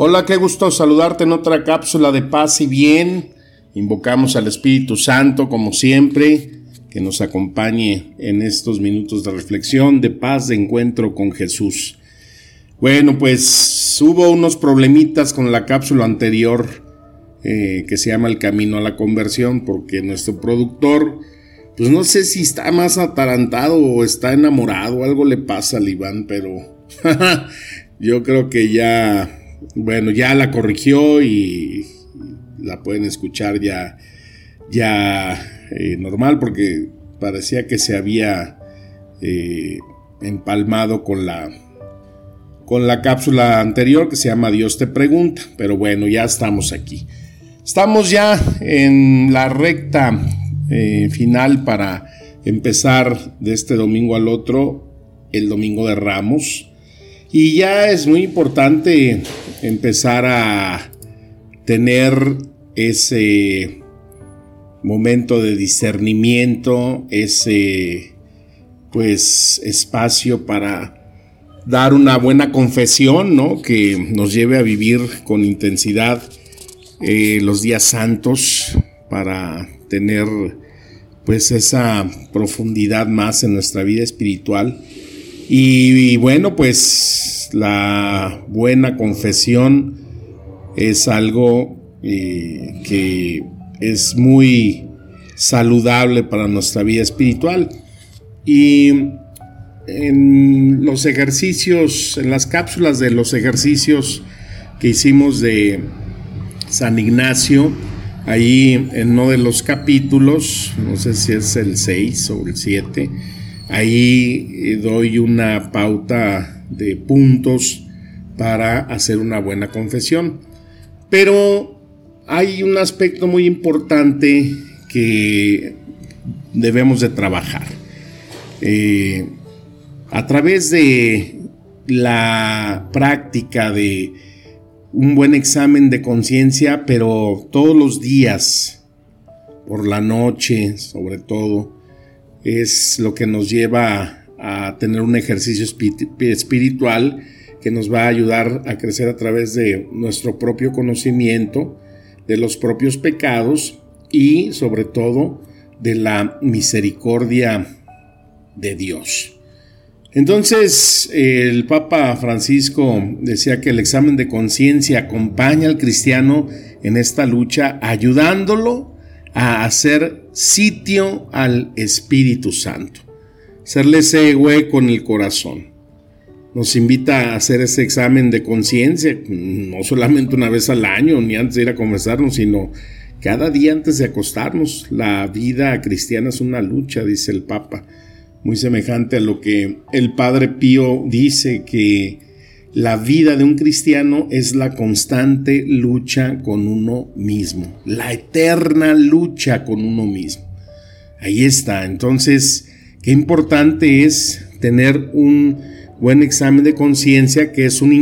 Hola, qué gusto saludarte en otra cápsula de paz y bien. Invocamos al Espíritu Santo, como siempre, que nos acompañe en estos minutos de reflexión, de paz, de encuentro con Jesús. Bueno, pues hubo unos problemitas con la cápsula anterior eh, que se llama El Camino a la Conversión, porque nuestro productor, pues no sé si está más atarantado o está enamorado, algo le pasa al Iván, pero yo creo que ya, bueno, ya la corrigió y la pueden escuchar ya, ya eh, normal porque parecía que se había eh, empalmado con la, con la cápsula anterior que se llama Dios te pregunta, pero bueno, ya estamos aquí. Estamos ya en la recta eh, final para empezar de este domingo al otro, el domingo de Ramos. Y ya es muy importante empezar a tener ese momento de discernimiento, ese pues espacio para dar una buena confesión, ¿no? Que nos lleve a vivir con intensidad eh, los días santos para tener pues esa profundidad más en nuestra vida espiritual. Y, y bueno, pues la buena confesión es algo eh, que es muy saludable para nuestra vida espiritual. Y en los ejercicios, en las cápsulas de los ejercicios que hicimos de San Ignacio, ahí en uno de los capítulos, no sé si es el 6 o el 7, ahí eh, doy una pauta de puntos para hacer una buena confesión. Pero hay un aspecto muy importante que debemos de trabajar. Eh, a través de la práctica de un buen examen de conciencia, pero todos los días, por la noche sobre todo, es lo que nos lleva a tener un ejercicio espiritual que nos va a ayudar a crecer a través de nuestro propio conocimiento, de los propios pecados y sobre todo de la misericordia de Dios. Entonces el Papa Francisco decía que el examen de conciencia acompaña al cristiano en esta lucha ayudándolo a hacer sitio al Espíritu Santo, hacerle ese hueco el corazón nos invita a hacer ese examen de conciencia, no solamente una vez al año, ni antes de ir a confesarnos, sino cada día antes de acostarnos. La vida cristiana es una lucha, dice el Papa, muy semejante a lo que el Padre Pío dice, que la vida de un cristiano es la constante lucha con uno mismo, la eterna lucha con uno mismo. Ahí está, entonces, qué importante es tener un buen examen de conciencia, que es un,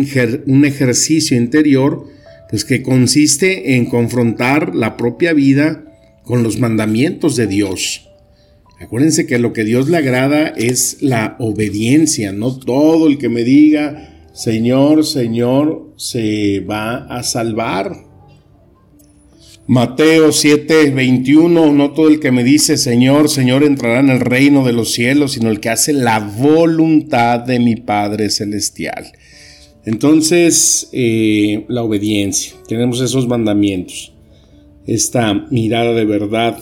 un, ejercicio interior, pues que consiste en confrontar la propia vida con los mandamientos de Dios. Acuérdense que lo que Dios le agrada es la obediencia, no todo el que me diga, Señor, Señor, se va a salvar. Mateo 7, 21, no todo el que me dice Señor, Señor entrará en el reino de los cielos, sino el que hace la voluntad de mi Padre Celestial. Entonces, eh, la obediencia, tenemos esos mandamientos, esta mirada de verdad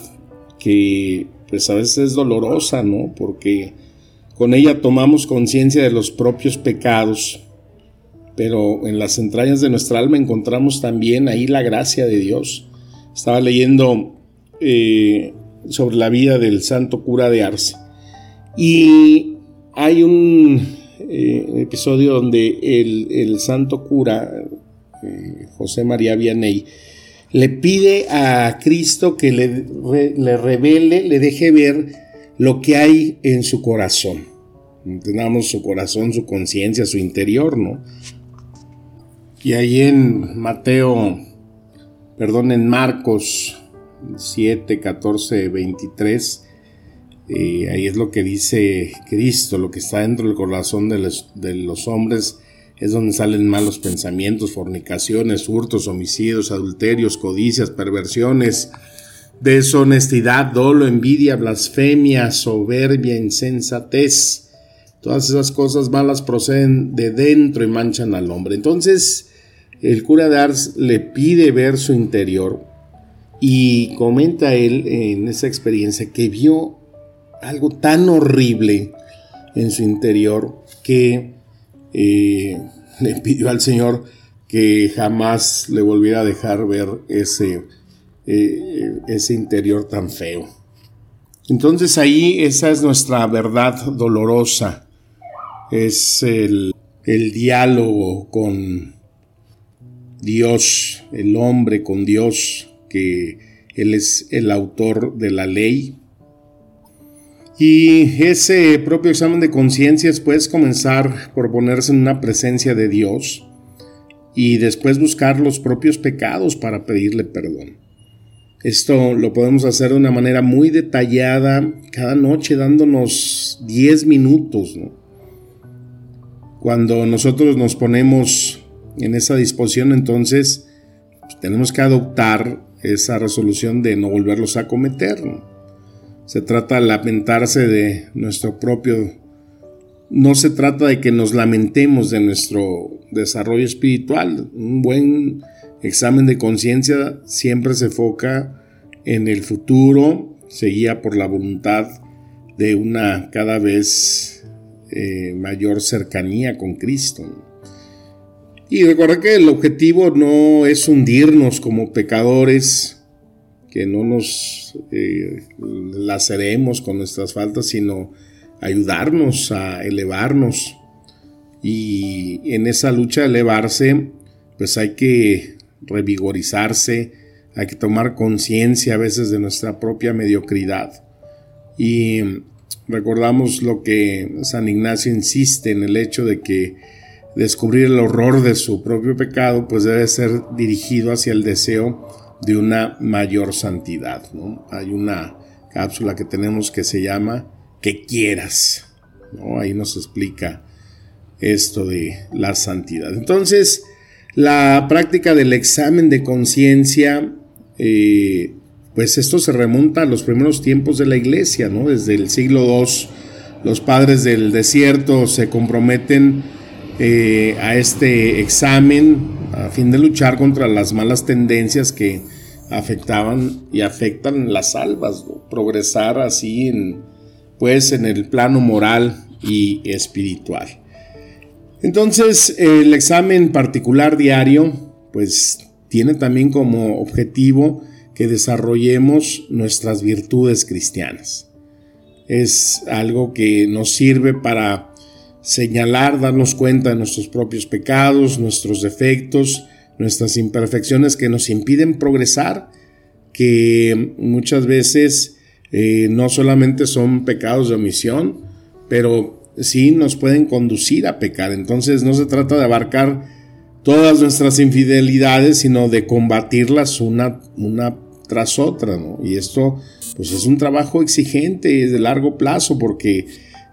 que pues a veces es dolorosa, ¿no? Porque con ella tomamos conciencia de los propios pecados, pero en las entrañas de nuestra alma encontramos también ahí la gracia de Dios estaba leyendo eh, sobre la vida del santo cura de Arce. Y hay un eh, episodio donde el, santo cura, eh, José María Vianney, le pide a Cristo que le, le, revele, le deje ver lo que hay en su corazón. Entendamos su corazón, su conciencia, su interior, ¿no? Y ahí en Mateo, perdón, en Marcos 7, 14, 23, ahí es lo que dice Cristo, lo que está dentro del corazón de los, de los hombres es donde salen malos pensamientos, fornicaciones, hurtos, homicidios, adulterios, codicias, perversiones, deshonestidad, dolo, envidia, blasfemia, soberbia, insensatez. Todas esas cosas malas proceden de dentro y manchan al hombre. Entonces, el cura de Ars le pide ver su interior y comenta él en esa experiencia que vio algo tan horrible en su interior que eh, le pidió al Señor que jamás le volviera a dejar ver ese, eh, ese interior tan feo. Entonces ahí esa es nuestra verdad dolorosa, es el, el diálogo con Dios, el hombre con Dios, que Él es el autor de la ley, y ese propio examen de conciencia puede comenzar por ponerse en una presencia de Dios y después buscar los propios pecados para pedirle perdón. Esto lo podemos hacer de una manera muy detallada cada noche dándonos 10 minutos. Cuando nosotros nos ponemos en esa disposición, entonces pues, tenemos que adoptar esa resolución de no volverlos a cometer. Se trata de lamentarse de nuestro propio... No se trata de que nos lamentemos de nuestro desarrollo espiritual. Un buen examen de conciencia siempre se enfoca en el futuro, se guía por la voluntad de una cada vez eh, mayor cercanía con Cristo. Y recuerda que el objetivo no es hundirnos como pecadores, que no nos eh, laceremos con nuestras faltas, sino ayudarnos a elevarnos. Y en esa lucha de elevarse, pues hay que revigorizarse, hay que tomar conciencia a veces de nuestra propia mediocridad. Y recordamos lo que San Ignacio insiste en el hecho de que descubrir el horror de su propio pecado, pues debe ser dirigido hacia el deseo de una mayor santidad. Hay una cápsula que tenemos que se llama Que quieras. ¿no? Ahí nos explica esto de la santidad. Entonces, la práctica del examen de conciencia, eh, pues esto se remonta a los primeros tiempos de la iglesia, ¿no? Desde el siglo II, los padres del desierto se comprometen eh, a este examen a fin de luchar contra las malas tendencias que afectaban y afectan las almas, progresar así en, pues en el plano moral y espiritual. Entonces, el examen particular diario, pues tiene también como objetivo que desarrollemos nuestras virtudes cristianas. Es algo que nos sirve para señalar, darnos cuenta de nuestros propios pecados, nuestros defectos, nuestras imperfecciones que nos impiden progresar, que muchas veces eh, no solamente son pecados de omisión, pero sí nos pueden conducir a pecar. Entonces no se trata de abarcar todas nuestras infidelidades, sino de combatirlas una, una tras otra, Y esto pues es un trabajo exigente de largo plazo porque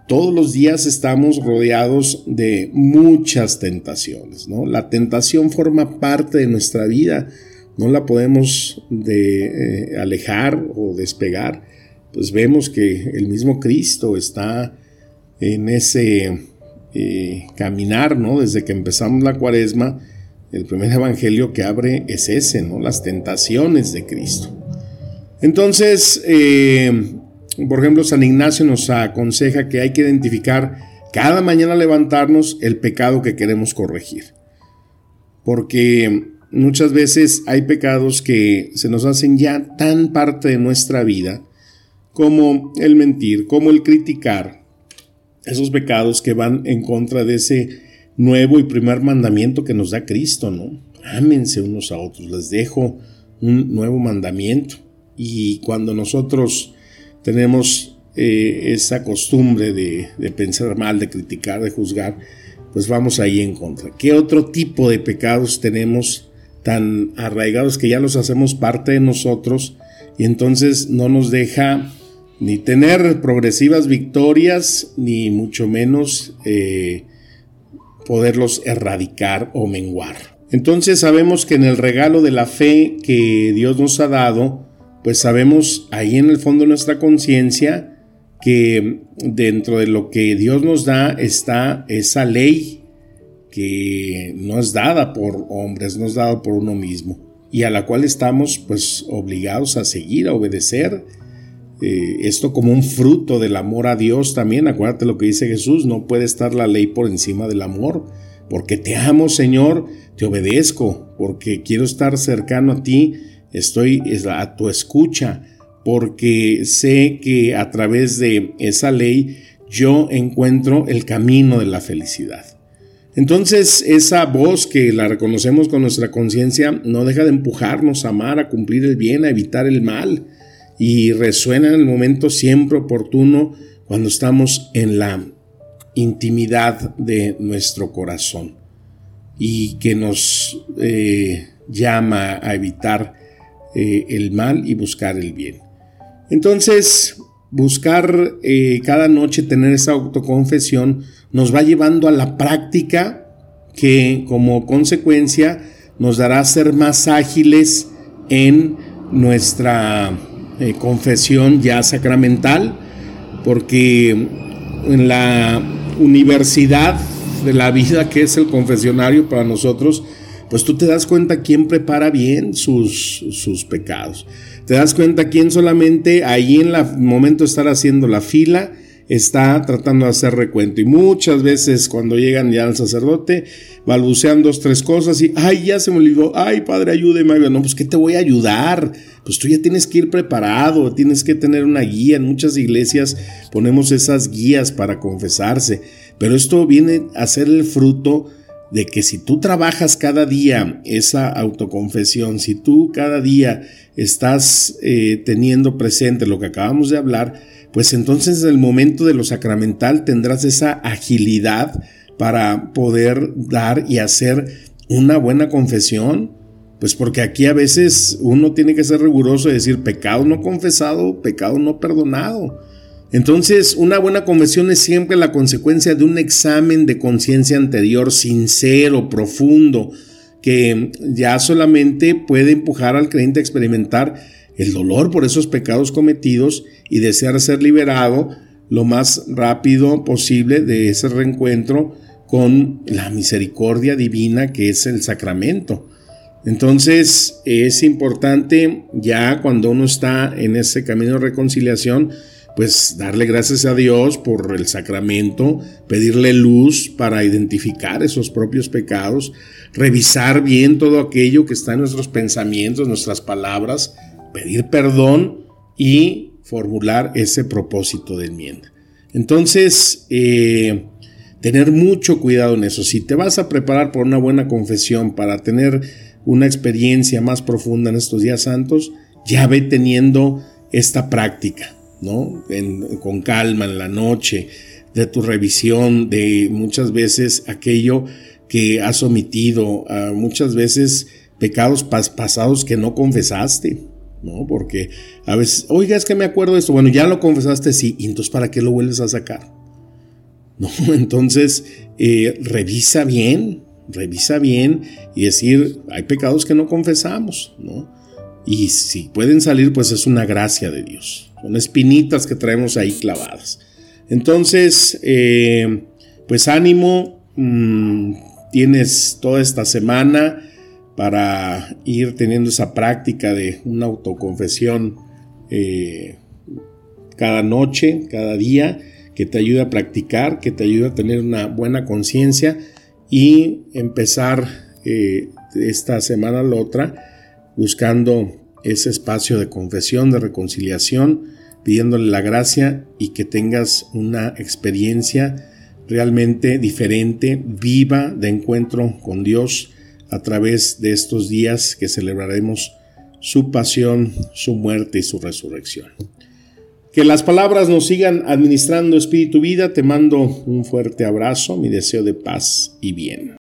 todos los días estamos rodeados de muchas tentaciones, ¿no? La tentación forma parte de nuestra vida, no la podemos de, eh, alejar o despegar. Pues vemos que el mismo Cristo está en ese eh, caminar, ¿no? Desde que empezamos la cuaresma, el primer evangelio que abre es ese, ¿no? Las tentaciones de Cristo. Entonces, eh, por ejemplo, San Ignacio nos aconseja que hay que identificar cada mañana levantarnos el pecado que queremos corregir. Porque muchas veces hay pecados que se nos hacen ya tan parte de nuestra vida como el mentir, como el criticar, esos pecados que van en contra de ese nuevo y primer mandamiento que nos da Cristo, ¿no? Ámense unos a otros, les dejo un nuevo mandamiento. Y cuando nosotros tenemos eh, esa costumbre de, pensar mal, de criticar, de juzgar, pues vamos ahí en contra. ¿Qué otro tipo de pecados tenemos tan arraigados que ya los hacemos parte de nosotros y entonces no nos deja ni tener progresivas victorias, ni mucho menos eh, poderlos erradicar o menguar. Entonces sabemos que en el regalo de la fe que Dios nos ha dado, pues sabemos ahí en el fondo de nuestra conciencia que dentro de lo que Dios nos da está esa ley que no es dada por hombres, no es dada por uno mismo y a la cual estamos pues obligados a seguir, a obedecer. Eh, esto como un fruto del amor a Dios también, acuérdate lo que dice Jesús, no puede estar la ley por encima del amor, porque te amo Señor, te obedezco, porque quiero estar cercano a ti, estoy a tu escucha, porque sé que a través de esa ley yo encuentro el camino de la felicidad. Entonces esa voz que la reconocemos con nuestra conciencia no deja de empujarnos a amar, a cumplir el bien, a evitar el mal y resuena en el momento siempre oportuno cuando estamos en la intimidad de nuestro corazón y que nos eh, llama a evitar eh, el mal y buscar el bien. Entonces, buscar eh, cada noche tener esa autoconfesión nos va llevando a la práctica que como consecuencia nos dará ser más ágiles en nuestra eh, confesión ya sacramental, porque en la universidad de la vida que es el confesionario para nosotros, pues tú te das cuenta quién prepara bien sus, sus pecados. Te das cuenta quién solamente ahí en el momento de estar haciendo la fila está tratando de hacer recuento. Y muchas veces cuando llegan ya al sacerdote, balbucean dos, tres cosas y, ay, ya se me olvidó, ay, padre, ayúdeme. No, pues, ¿qué te voy a ayudar? Pues tú ya tienes que ir preparado, tienes que tener una guía. En muchas iglesias ponemos esas guías para confesarse, pero esto viene a ser el fruto de que si tú trabajas cada día esa autoconfesión, si tú cada día estás eh, teniendo presente lo que acabamos de hablar, pues entonces en el momento de lo sacramental tendrás esa agilidad para poder dar y hacer una buena confesión. Pues porque aquí a veces uno tiene que ser riguroso y decir pecado no confesado, pecado no perdonado. Entonces, una buena confesión es siempre la consecuencia de un examen de conciencia anterior sincero, profundo, que ya solamente puede empujar al creyente a experimentar el dolor por esos pecados cometidos y desear ser liberado lo más rápido posible de ese reencuentro con la misericordia divina que es el sacramento. Entonces es importante ya cuando uno está en ese camino de reconciliación, pues darle gracias a Dios por el sacramento, pedirle luz para identificar esos propios pecados, revisar bien todo aquello que está en nuestros pensamientos, nuestras palabras, pedir perdón y formular ese propósito de enmienda. Entonces, eh, tener mucho cuidado en eso. Si te vas a preparar por una buena confesión para tener una experiencia más profunda en estos días santos, ya ve teniendo esta práctica con calma en la noche, de tu revisión, de muchas veces aquello que has omitido, muchas veces pecados pasados que no confesaste, ¿no? Porque a veces, oiga, es que me acuerdo de esto, bueno, ya lo confesaste, sí, y entonces ¿para qué lo vuelves a sacar? ¿No? Entonces, eh, revisa bien, revisa bien y decir, hay pecados que no confesamos, ¿no? Y si pueden salir, pues es una gracia de Dios. Son espinitas que traemos ahí clavadas. Entonces, eh, pues ánimo, mm, tienes toda esta semana para ir teniendo esa práctica de una autoconfesión eh, cada noche, cada día, que te ayude a practicar, que te ayude a tener una buena conciencia y empezar eh, esta semana la otra buscando ese espacio de confesión, de reconciliación, pidiéndole la gracia y que tengas una experiencia realmente diferente, viva de encuentro con Dios a través de estos días que celebraremos su pasión, su muerte y su resurrección. Que las palabras nos sigan administrando espíritu vida. Te mando un fuerte abrazo, mi deseo de paz y bien.